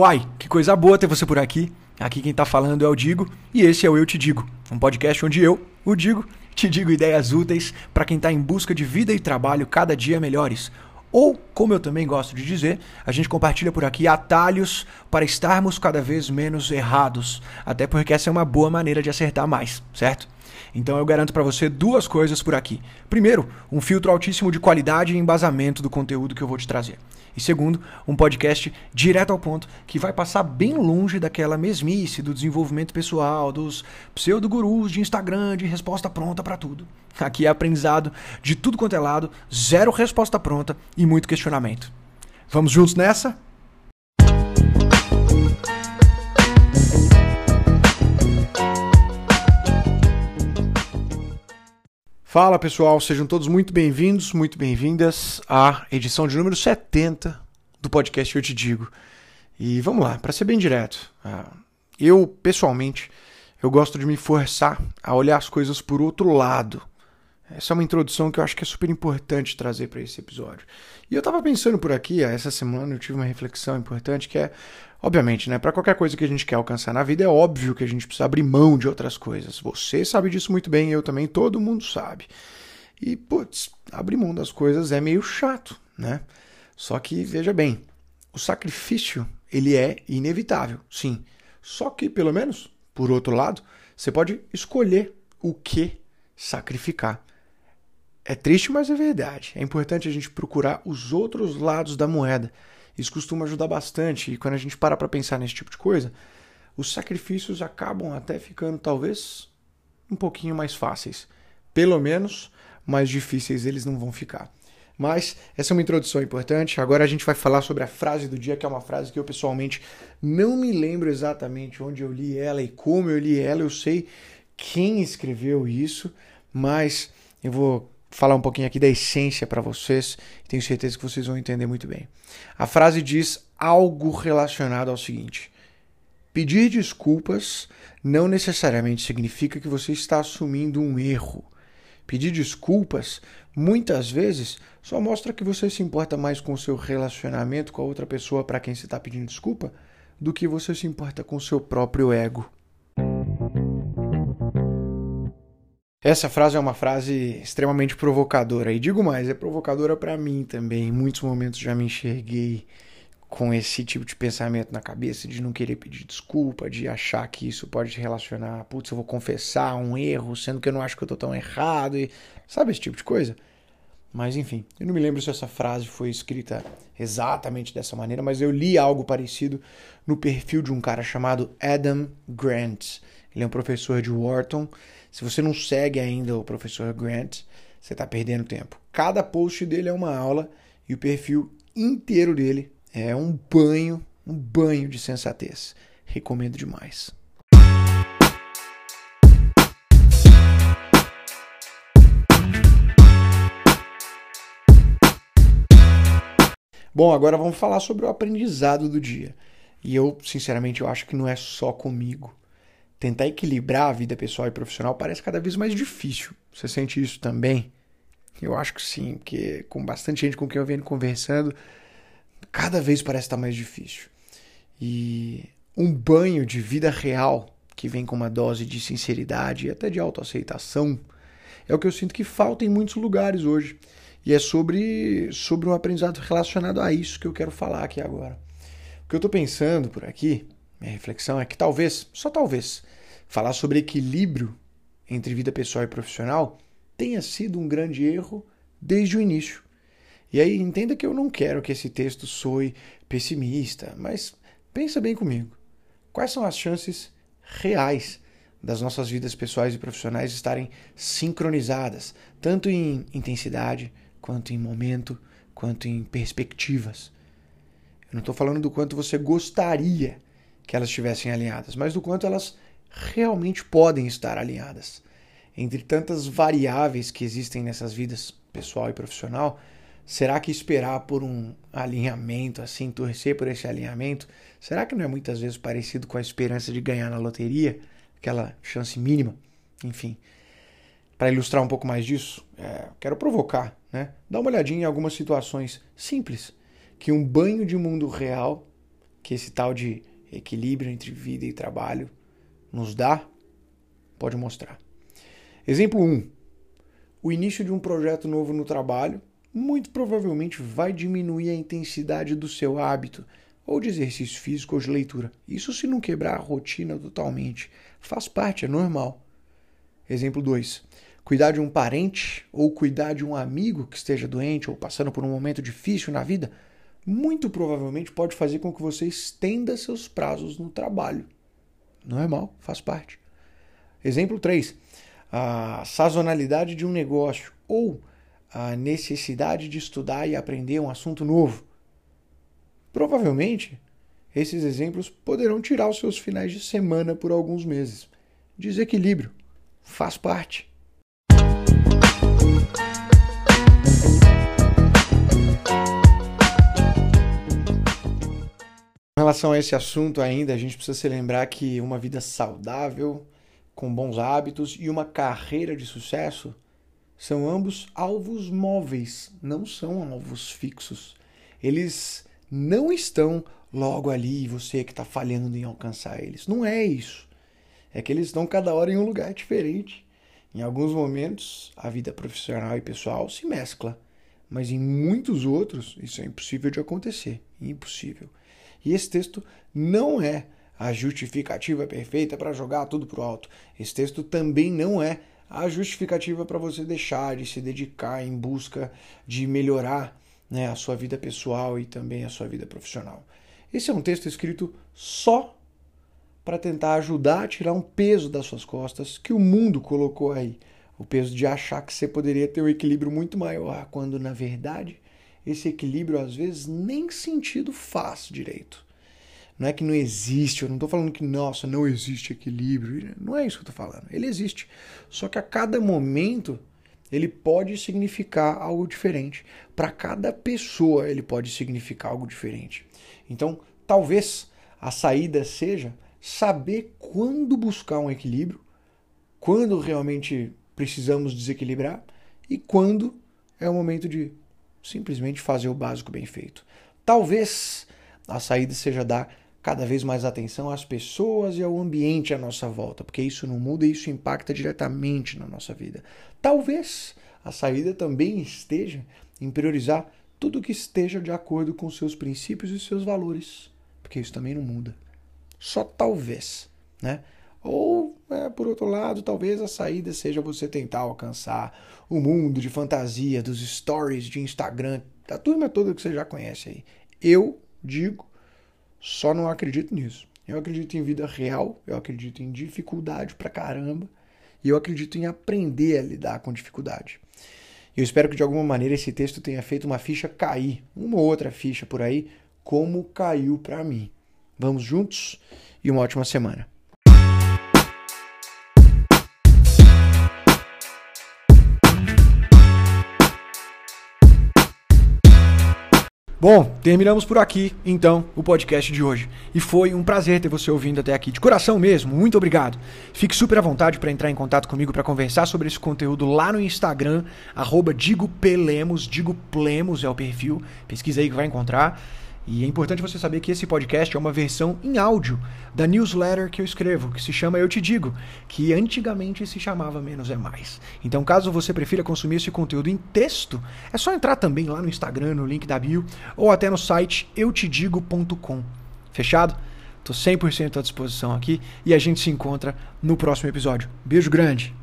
Uai, que coisa boa ter você por aqui. Aqui quem tá falando é o Digo e esse é o Eu Te Digo, um podcast onde eu, o Digo, te digo ideias úteis para quem tá em busca de vida e trabalho cada dia melhores. Ou, como eu também gosto de dizer, a gente compartilha por aqui atalhos para estarmos cada vez menos errados, até porque essa é uma boa maneira de acertar mais, certo? Então eu garanto para você duas coisas por aqui. Primeiro, um filtro altíssimo de qualidade e embasamento do conteúdo que eu vou te trazer. E segundo, um podcast direto ao ponto que vai passar bem longe daquela mesmice do desenvolvimento pessoal, dos pseudo-gurus de Instagram, de resposta pronta para tudo. Aqui é aprendizado de tudo quanto é lado, zero resposta pronta e muito questionamento. Vamos juntos nessa? Fala pessoal, sejam todos muito bem-vindos, muito bem-vindas à edição de número 70 do podcast Eu Te Digo. E vamos lá, para ser bem direto, ah, eu pessoalmente eu gosto de me forçar a olhar as coisas por outro lado. Essa é uma introdução que eu acho que é super importante trazer para esse episódio. E eu estava pensando por aqui, essa semana eu tive uma reflexão importante que é Obviamente, né? Para qualquer coisa que a gente quer alcançar na vida, é óbvio que a gente precisa abrir mão de outras coisas. Você sabe disso muito bem, eu também, todo mundo sabe. E, putz, abrir mão das coisas é meio chato, né? Só que, veja bem, o sacrifício, ele é inevitável, sim. Só que, pelo menos, por outro lado, você pode escolher o que sacrificar. É triste, mas é verdade. É importante a gente procurar os outros lados da moeda isso costuma ajudar bastante. E quando a gente para para pensar nesse tipo de coisa, os sacrifícios acabam até ficando talvez um pouquinho mais fáceis. Pelo menos mais difíceis eles não vão ficar. Mas essa é uma introdução importante. Agora a gente vai falar sobre a frase do dia, que é uma frase que eu pessoalmente não me lembro exatamente onde eu li ela e como eu li ela. Eu sei quem escreveu isso, mas eu vou falar um pouquinho aqui da essência para vocês. Tenho certeza que vocês vão entender muito bem. A frase diz algo relacionado ao seguinte: pedir desculpas não necessariamente significa que você está assumindo um erro. Pedir desculpas muitas vezes só mostra que você se importa mais com o seu relacionamento com a outra pessoa para quem você está pedindo desculpa do que você se importa com o seu próprio ego. Essa frase é uma frase extremamente provocadora. E digo mais, é provocadora para mim também. Em muitos momentos já me enxerguei com esse tipo de pensamento na cabeça, de não querer pedir desculpa, de achar que isso pode se relacionar, putz, eu vou confessar um erro, sendo que eu não acho que eu tô tão errado, e sabe esse tipo de coisa? Mas enfim, eu não me lembro se essa frase foi escrita exatamente dessa maneira, mas eu li algo parecido no perfil de um cara chamado Adam Grant. Ele é um professor de Wharton se você não segue ainda o professor Grant, você está perdendo tempo. Cada post dele é uma aula e o perfil inteiro dele é um banho, um banho de sensatez. Recomendo demais. Bom, agora vamos falar sobre o aprendizado do dia. E eu, sinceramente, eu acho que não é só comigo tentar equilibrar a vida pessoal e profissional parece cada vez mais difícil. Você sente isso também? Eu acho que sim, porque com bastante gente com quem eu venho conversando, cada vez parece estar mais difícil. E um banho de vida real que vem com uma dose de sinceridade e até de autoaceitação é o que eu sinto que falta em muitos lugares hoje. E é sobre, sobre um aprendizado relacionado a isso que eu quero falar aqui agora. O que eu estou pensando por aqui minha reflexão é que talvez, só talvez, falar sobre equilíbrio entre vida pessoal e profissional tenha sido um grande erro desde o início. E aí entenda que eu não quero que esse texto soe pessimista, mas pensa bem comigo. Quais são as chances reais das nossas vidas pessoais e profissionais estarem sincronizadas, tanto em intensidade, quanto em momento, quanto em perspectivas? Eu não estou falando do quanto você gostaria que elas estivessem alinhadas, mas do quanto elas realmente podem estar alinhadas. Entre tantas variáveis que existem nessas vidas pessoal e profissional, será que esperar por um alinhamento, assim, torcer por esse alinhamento, será que não é muitas vezes parecido com a esperança de ganhar na loteria, aquela chance mínima? Enfim, para ilustrar um pouco mais disso, é, quero provocar, né? Dá uma olhadinha em algumas situações simples que um banho de mundo real que esse tal de equilíbrio entre vida e trabalho nos dá, pode mostrar. Exemplo 1. O início de um projeto novo no trabalho muito provavelmente vai diminuir a intensidade do seu hábito ou de exercício físico ou de leitura. Isso se não quebrar a rotina totalmente. Faz parte, é normal. Exemplo 2. Cuidar de um parente ou cuidar de um amigo que esteja doente ou passando por um momento difícil na vida, muito provavelmente pode fazer com que você estenda seus prazos no trabalho. Normal, faz parte. Exemplo 3. A sazonalidade de um negócio ou a necessidade de estudar e aprender um assunto novo. Provavelmente, esses exemplos poderão tirar os seus finais de semana por alguns meses. Desequilíbrio faz parte. Relação a esse assunto ainda, a gente precisa se lembrar que uma vida saudável, com bons hábitos e uma carreira de sucesso são ambos alvos móveis, não são alvos fixos. Eles não estão logo ali, você que está falhando em alcançar eles. Não é isso. É que eles estão cada hora em um lugar diferente. Em alguns momentos, a vida profissional e pessoal se mescla, mas em muitos outros, isso é impossível de acontecer. Impossível. E esse texto não é a justificativa perfeita para jogar tudo pro alto. Esse texto também não é a justificativa para você deixar de se dedicar em busca de melhorar né, a sua vida pessoal e também a sua vida profissional. Esse é um texto escrito só para tentar ajudar a tirar um peso das suas costas que o mundo colocou aí. O peso de achar que você poderia ter um equilíbrio muito maior, quando na verdade esse equilíbrio às vezes nem sentido faz direito. Não é que não existe, eu não estou falando que, nossa, não existe equilíbrio. Não é isso que eu estou falando. Ele existe. Só que a cada momento ele pode significar algo diferente. Para cada pessoa ele pode significar algo diferente. Então, talvez a saída seja saber quando buscar um equilíbrio, quando realmente precisamos desequilibrar e quando é o momento de simplesmente fazer o básico bem feito. Talvez a saída seja dar cada vez mais atenção às pessoas e ao ambiente à nossa volta, porque isso não muda e isso impacta diretamente na nossa vida. Talvez a saída também esteja em priorizar tudo que esteja de acordo com seus princípios e seus valores, porque isso também não muda. Só talvez, né? Ou, é, por outro lado, talvez a saída seja você tentar alcançar o mundo de fantasia dos stories de Instagram, da turma toda que você já conhece aí. Eu digo só não acredito nisso. Eu acredito em vida real, eu acredito em dificuldade pra caramba, e eu acredito em aprender a lidar com dificuldade. Eu espero que de alguma maneira esse texto tenha feito uma ficha cair, uma ou outra ficha por aí, como caiu para mim. Vamos juntos e uma ótima semana. Bom, terminamos por aqui, então, o podcast de hoje. E foi um prazer ter você ouvindo até aqui. De coração mesmo, muito obrigado. Fique super à vontade para entrar em contato comigo para conversar sobre esse conteúdo lá no Instagram, arroba Digo Plemos, Digo Plemos é o perfil. Pesquisa aí que vai encontrar. E é importante você saber que esse podcast é uma versão em áudio da newsletter que eu escrevo, que se chama Eu Te Digo, que antigamente se chamava Menos é Mais. Então, caso você prefira consumir esse conteúdo em texto, é só entrar também lá no Instagram, no link da bio, ou até no site eutedigo.com. Fechado? Tô 100% à disposição aqui e a gente se encontra no próximo episódio. Beijo grande!